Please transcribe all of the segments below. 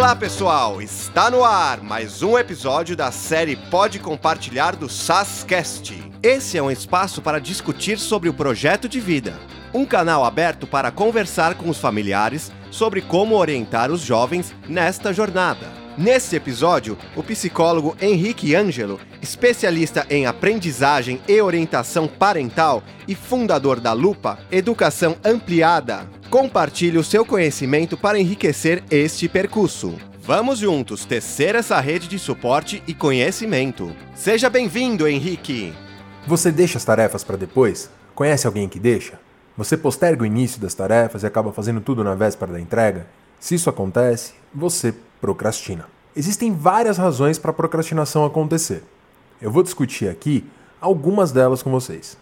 Olá pessoal, está no ar mais um episódio da série Pode Compartilhar do SASCast. Esse é um espaço para discutir sobre o projeto de vida, um canal aberto para conversar com os familiares sobre como orientar os jovens nesta jornada. Nesse episódio, o psicólogo Henrique Ângelo, especialista em aprendizagem e orientação parental e fundador da Lupa Educação Ampliada, compartilha o seu conhecimento para enriquecer este percurso. Vamos juntos tecer essa rede de suporte e conhecimento. Seja bem-vindo, Henrique! Você deixa as tarefas para depois? Conhece alguém que deixa? Você posterga o início das tarefas e acaba fazendo tudo na véspera da entrega? Se isso acontece, você procrastina. Existem várias razões para a procrastinação acontecer. Eu vou discutir aqui algumas delas com vocês.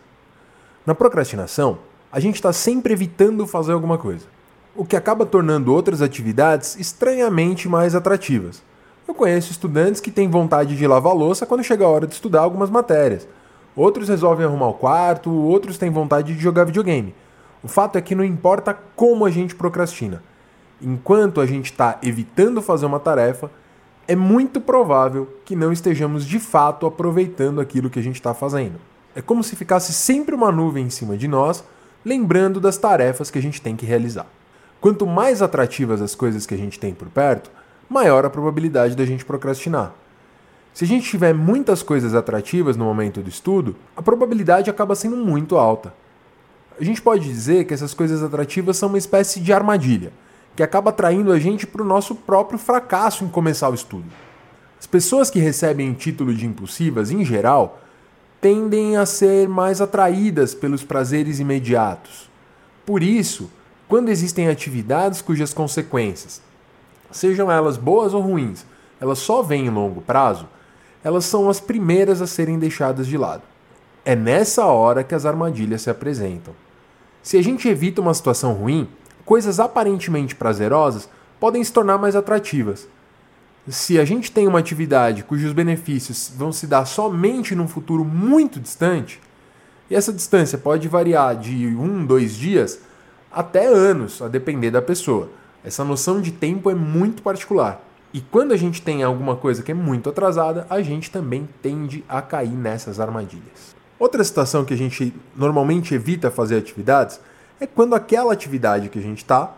Na procrastinação, a gente está sempre evitando fazer alguma coisa, o que acaba tornando outras atividades estranhamente mais atrativas. Eu conheço estudantes que têm vontade de lavar louça quando chega a hora de estudar algumas matérias. Outros resolvem arrumar o quarto, outros têm vontade de jogar videogame. O fato é que não importa como a gente procrastina. Enquanto a gente está evitando fazer uma tarefa, é muito provável que não estejamos de fato aproveitando aquilo que a gente está fazendo. É como se ficasse sempre uma nuvem em cima de nós lembrando das tarefas que a gente tem que realizar. Quanto mais atrativas as coisas que a gente tem por perto, maior a probabilidade da gente procrastinar. Se a gente tiver muitas coisas atrativas no momento do estudo, a probabilidade acaba sendo muito alta. A gente pode dizer que essas coisas atrativas são uma espécie de armadilha, que acaba atraindo a gente para o nosso próprio fracasso em começar o estudo. As pessoas que recebem título de impulsivas, em geral, tendem a ser mais atraídas pelos prazeres imediatos. Por isso, quando existem atividades cujas consequências, sejam elas boas ou ruins, elas só vêm em longo prazo, elas são as primeiras a serem deixadas de lado. É nessa hora que as armadilhas se apresentam. Se a gente evita uma situação ruim, coisas aparentemente prazerosas podem se tornar mais atrativas se a gente tem uma atividade cujos benefícios vão se dar somente num futuro muito distante, e essa distância pode variar de um, dois dias até anos, a depender da pessoa. Essa noção de tempo é muito particular. E quando a gente tem alguma coisa que é muito atrasada, a gente também tende a cair nessas armadilhas. Outra situação que a gente normalmente evita fazer atividades é quando aquela atividade que a gente está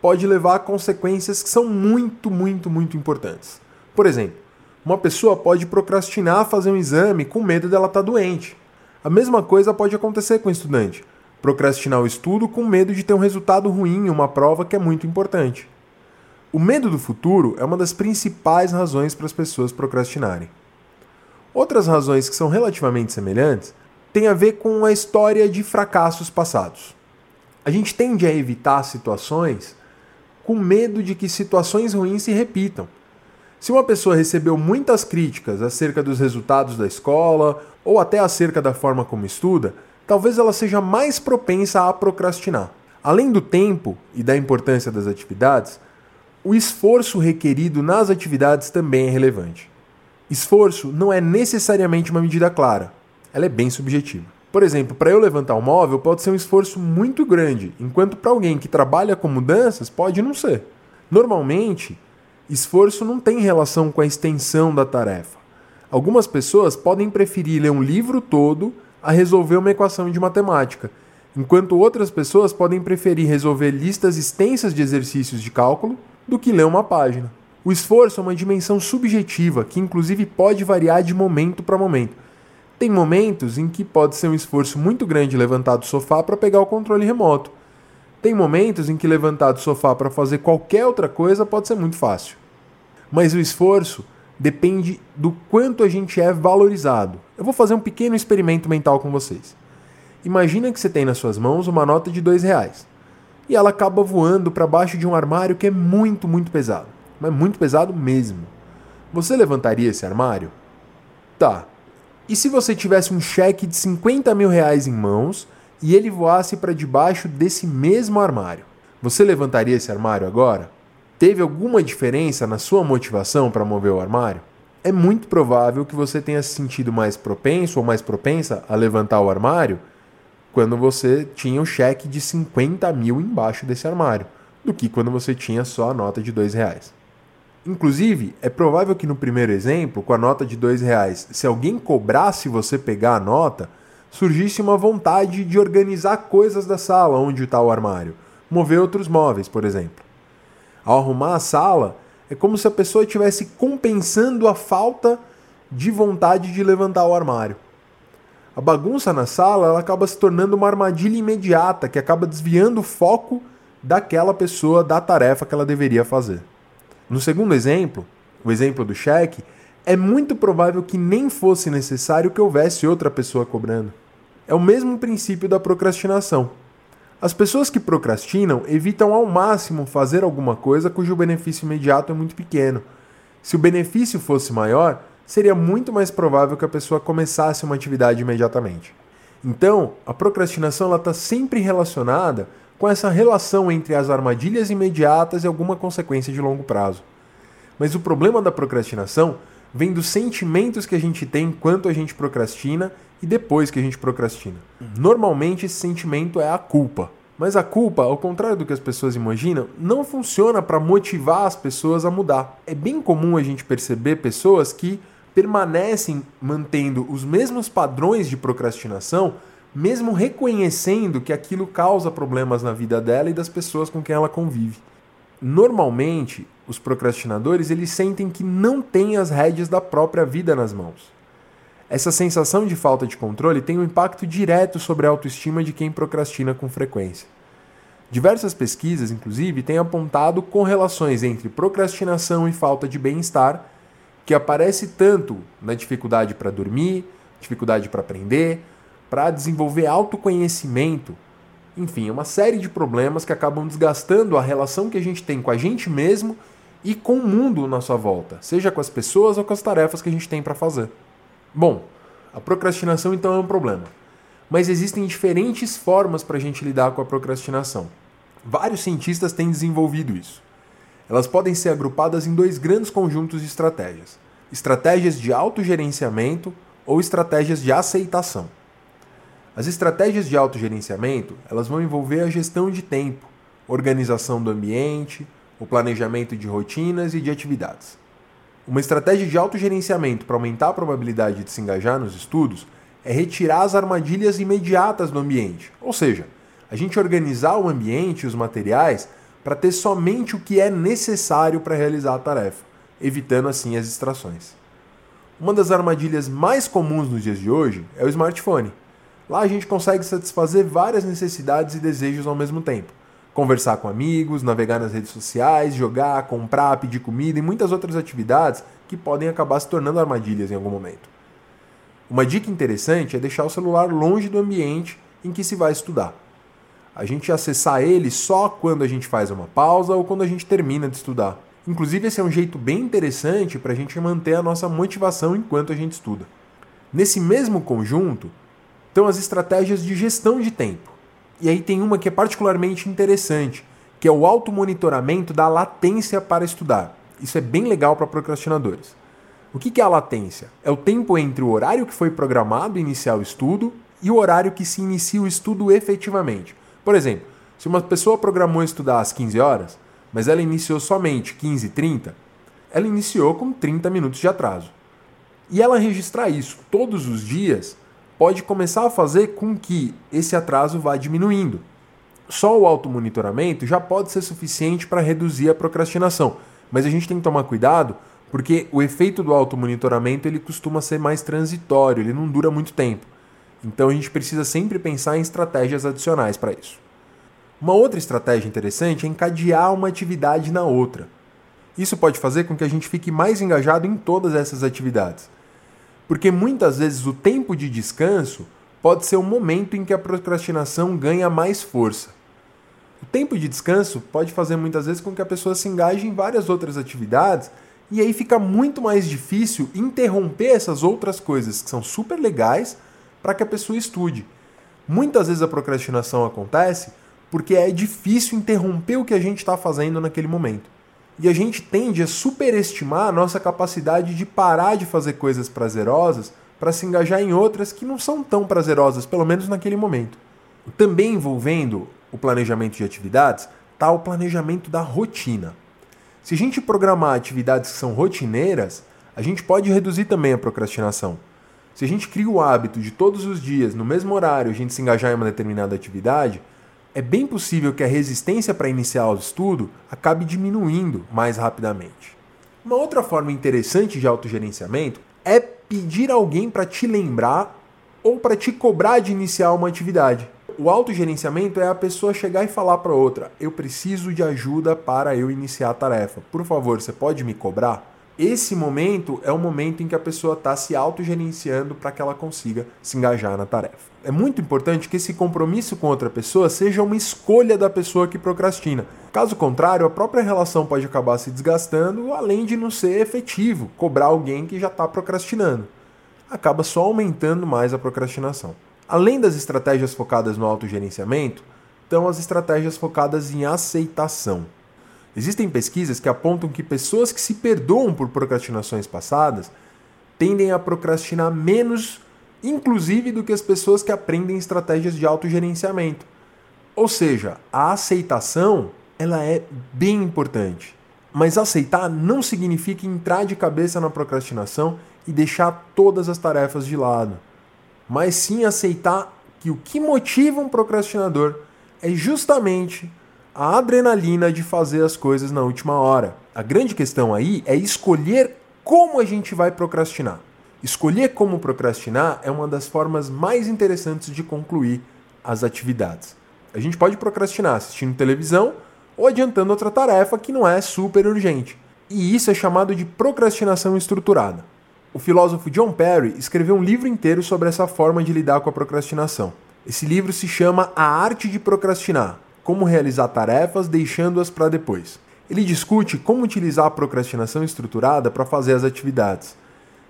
pode levar a consequências que são muito, muito, muito importantes. Por exemplo, uma pessoa pode procrastinar fazer um exame com medo dela estar tá doente. A mesma coisa pode acontecer com o estudante. Procrastinar o estudo com medo de ter um resultado ruim em uma prova que é muito importante. O medo do futuro é uma das principais razões para as pessoas procrastinarem. Outras razões que são relativamente semelhantes têm a ver com a história de fracassos passados. A gente tende a evitar situações com medo de que situações ruins se repitam. Se uma pessoa recebeu muitas críticas acerca dos resultados da escola ou até acerca da forma como estuda, talvez ela seja mais propensa a procrastinar. Além do tempo e da importância das atividades, o esforço requerido nas atividades também é relevante. Esforço não é necessariamente uma medida clara, ela é bem subjetiva. Por exemplo, para eu levantar um móvel pode ser um esforço muito grande, enquanto para alguém que trabalha com mudanças pode não ser. Normalmente, esforço não tem relação com a extensão da tarefa. Algumas pessoas podem preferir ler um livro todo a resolver uma equação de matemática, enquanto outras pessoas podem preferir resolver listas extensas de exercícios de cálculo do que ler uma página. O esforço é uma dimensão subjetiva que, inclusive, pode variar de momento para momento. Tem momentos em que pode ser um esforço muito grande levantar do sofá para pegar o controle remoto. Tem momentos em que levantar do sofá para fazer qualquer outra coisa pode ser muito fácil. Mas o esforço depende do quanto a gente é valorizado. Eu vou fazer um pequeno experimento mental com vocês. Imagina que você tem nas suas mãos uma nota de dois reais e ela acaba voando para baixo de um armário que é muito, muito pesado. Mas muito pesado mesmo. Você levantaria esse armário? Tá, e se você tivesse um cheque de 50 mil reais em mãos e ele voasse para debaixo desse mesmo armário? Você levantaria esse armário agora? Teve alguma diferença na sua motivação para mover o armário? É muito provável que você tenha se sentido mais propenso ou mais propensa a levantar o armário quando você tinha o um cheque de 50 mil embaixo desse armário, do que quando você tinha só a nota de dois reais. Inclusive, é provável que no primeiro exemplo, com a nota de dois reais, se alguém cobrasse você pegar a nota, surgisse uma vontade de organizar coisas da sala onde está o armário, mover outros móveis, por exemplo. Ao arrumar a sala, é como se a pessoa estivesse compensando a falta de vontade de levantar o armário. A bagunça na sala ela acaba se tornando uma armadilha imediata que acaba desviando o foco daquela pessoa da tarefa que ela deveria fazer. No segundo exemplo, o exemplo do cheque, é muito provável que nem fosse necessário que houvesse outra pessoa cobrando. É o mesmo princípio da procrastinação. As pessoas que procrastinam evitam ao máximo fazer alguma coisa cujo benefício imediato é muito pequeno. Se o benefício fosse maior, seria muito mais provável que a pessoa começasse uma atividade imediatamente. Então, a procrastinação está sempre relacionada com essa relação entre as armadilhas imediatas e alguma consequência de longo prazo. Mas o problema da procrastinação vem dos sentimentos que a gente tem enquanto a gente procrastina e depois que a gente procrastina. Normalmente esse sentimento é a culpa. Mas a culpa, ao contrário do que as pessoas imaginam, não funciona para motivar as pessoas a mudar. É bem comum a gente perceber pessoas que permanecem mantendo os mesmos padrões de procrastinação mesmo reconhecendo que aquilo causa problemas na vida dela e das pessoas com quem ela convive. Normalmente, os procrastinadores eles sentem que não têm as rédeas da própria vida nas mãos. Essa sensação de falta de controle tem um impacto direto sobre a autoestima de quem procrastina com frequência. Diversas pesquisas, inclusive, têm apontado correlações entre procrastinação e falta de bem-estar, que aparece tanto na dificuldade para dormir, dificuldade para aprender, para desenvolver autoconhecimento. Enfim, é uma série de problemas que acabam desgastando a relação que a gente tem com a gente mesmo e com o mundo à nossa volta, seja com as pessoas ou com as tarefas que a gente tem para fazer. Bom, a procrastinação então é um problema. Mas existem diferentes formas para a gente lidar com a procrastinação. Vários cientistas têm desenvolvido isso. Elas podem ser agrupadas em dois grandes conjuntos de estratégias: estratégias de autogerenciamento ou estratégias de aceitação. As estratégias de autogerenciamento, elas vão envolver a gestão de tempo, organização do ambiente, o planejamento de rotinas e de atividades. Uma estratégia de autogerenciamento para aumentar a probabilidade de se engajar nos estudos é retirar as armadilhas imediatas do ambiente, ou seja, a gente organizar o ambiente e os materiais para ter somente o que é necessário para realizar a tarefa, evitando assim as distrações. Uma das armadilhas mais comuns nos dias de hoje é o smartphone. Lá a gente consegue satisfazer várias necessidades e desejos ao mesmo tempo. Conversar com amigos, navegar nas redes sociais, jogar, comprar, pedir comida e muitas outras atividades que podem acabar se tornando armadilhas em algum momento. Uma dica interessante é deixar o celular longe do ambiente em que se vai estudar. A gente acessar ele só quando a gente faz uma pausa ou quando a gente termina de estudar. Inclusive, esse é um jeito bem interessante para a gente manter a nossa motivação enquanto a gente estuda. Nesse mesmo conjunto, então, as estratégias de gestão de tempo. E aí tem uma que é particularmente interessante, que é o automonitoramento da latência para estudar. Isso é bem legal para procrastinadores. O que é a latência? É o tempo entre o horário que foi programado iniciar o estudo e o horário que se inicia o estudo efetivamente. Por exemplo, se uma pessoa programou estudar às 15 horas, mas ela iniciou somente 15 e 30, ela iniciou com 30 minutos de atraso. E ela registrar isso todos os dias pode começar a fazer com que esse atraso vá diminuindo. Só o automonitoramento já pode ser suficiente para reduzir a procrastinação, mas a gente tem que tomar cuidado porque o efeito do automonitoramento ele costuma ser mais transitório, ele não dura muito tempo. Então a gente precisa sempre pensar em estratégias adicionais para isso. Uma outra estratégia interessante é encadear uma atividade na outra. Isso pode fazer com que a gente fique mais engajado em todas essas atividades. Porque muitas vezes o tempo de descanso pode ser o momento em que a procrastinação ganha mais força. O tempo de descanso pode fazer muitas vezes com que a pessoa se engaje em várias outras atividades e aí fica muito mais difícil interromper essas outras coisas que são super legais para que a pessoa estude. Muitas vezes a procrastinação acontece porque é difícil interromper o que a gente está fazendo naquele momento. E a gente tende a superestimar a nossa capacidade de parar de fazer coisas prazerosas para se engajar em outras que não são tão prazerosas, pelo menos naquele momento. Também envolvendo o planejamento de atividades está o planejamento da rotina. Se a gente programar atividades que são rotineiras, a gente pode reduzir também a procrastinação. Se a gente cria o hábito de todos os dias, no mesmo horário, a gente se engajar em uma determinada atividade, é bem possível que a resistência para iniciar o estudo acabe diminuindo mais rapidamente. Uma outra forma interessante de autogerenciamento é pedir alguém para te lembrar ou para te cobrar de iniciar uma atividade. O autogerenciamento é a pessoa chegar e falar para outra: "Eu preciso de ajuda para eu iniciar a tarefa. Por favor, você pode me cobrar?" Esse momento é o momento em que a pessoa está se autogerenciando para que ela consiga se engajar na tarefa. É muito importante que esse compromisso com outra pessoa seja uma escolha da pessoa que procrastina. Caso contrário, a própria relação pode acabar se desgastando, além de não ser efetivo cobrar alguém que já está procrastinando. Acaba só aumentando mais a procrastinação. Além das estratégias focadas no autogerenciamento, estão as estratégias focadas em aceitação. Existem pesquisas que apontam que pessoas que se perdoam por procrastinações passadas tendem a procrastinar menos, inclusive, do que as pessoas que aprendem estratégias de autogerenciamento. Ou seja, a aceitação ela é bem importante. Mas aceitar não significa entrar de cabeça na procrastinação e deixar todas as tarefas de lado. Mas sim aceitar que o que motiva um procrastinador é justamente a adrenalina de fazer as coisas na última hora. A grande questão aí é escolher como a gente vai procrastinar. Escolher como procrastinar é uma das formas mais interessantes de concluir as atividades. A gente pode procrastinar assistindo televisão ou adiantando outra tarefa que não é super urgente. E isso é chamado de procrastinação estruturada. O filósofo John Perry escreveu um livro inteiro sobre essa forma de lidar com a procrastinação. Esse livro se chama A Arte de Procrastinar como realizar tarefas deixando-as para depois. Ele discute como utilizar a procrastinação estruturada para fazer as atividades.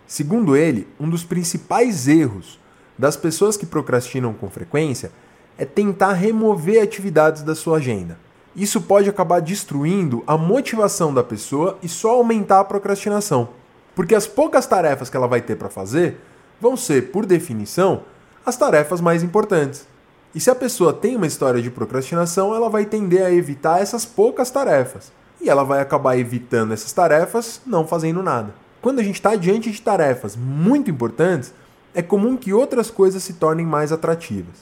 Segundo ele, um dos principais erros das pessoas que procrastinam com frequência é tentar remover atividades da sua agenda. Isso pode acabar destruindo a motivação da pessoa e só aumentar a procrastinação, porque as poucas tarefas que ela vai ter para fazer vão ser, por definição, as tarefas mais importantes. E se a pessoa tem uma história de procrastinação, ela vai tender a evitar essas poucas tarefas. E ela vai acabar evitando essas tarefas não fazendo nada. Quando a gente está diante de tarefas muito importantes, é comum que outras coisas se tornem mais atrativas.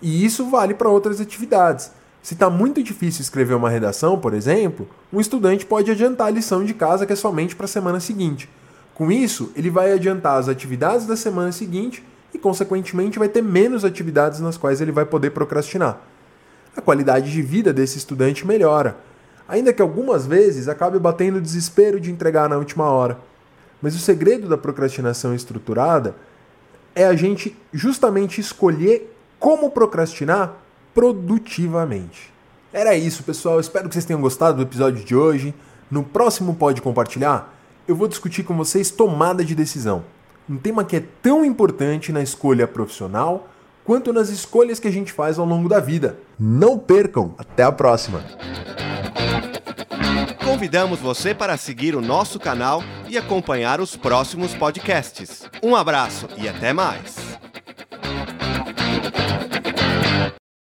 E isso vale para outras atividades. Se está muito difícil escrever uma redação, por exemplo, um estudante pode adiantar a lição de casa que é somente para a semana seguinte. Com isso, ele vai adiantar as atividades da semana seguinte e, consequentemente, vai ter menos atividades nas quais ele vai poder procrastinar. A qualidade de vida desse estudante melhora, ainda que algumas vezes acabe batendo o desespero de entregar na última hora. Mas o segredo da procrastinação estruturada é a gente justamente escolher como procrastinar produtivamente. Era isso, pessoal. Espero que vocês tenham gostado do episódio de hoje. No próximo Pode Compartilhar, eu vou discutir com vocês tomada de decisão um tema que é tão importante na escolha profissional quanto nas escolhas que a gente faz ao longo da vida. Não percam! Até a próxima! Convidamos você para seguir o nosso canal e acompanhar os próximos podcasts. Um abraço e até mais!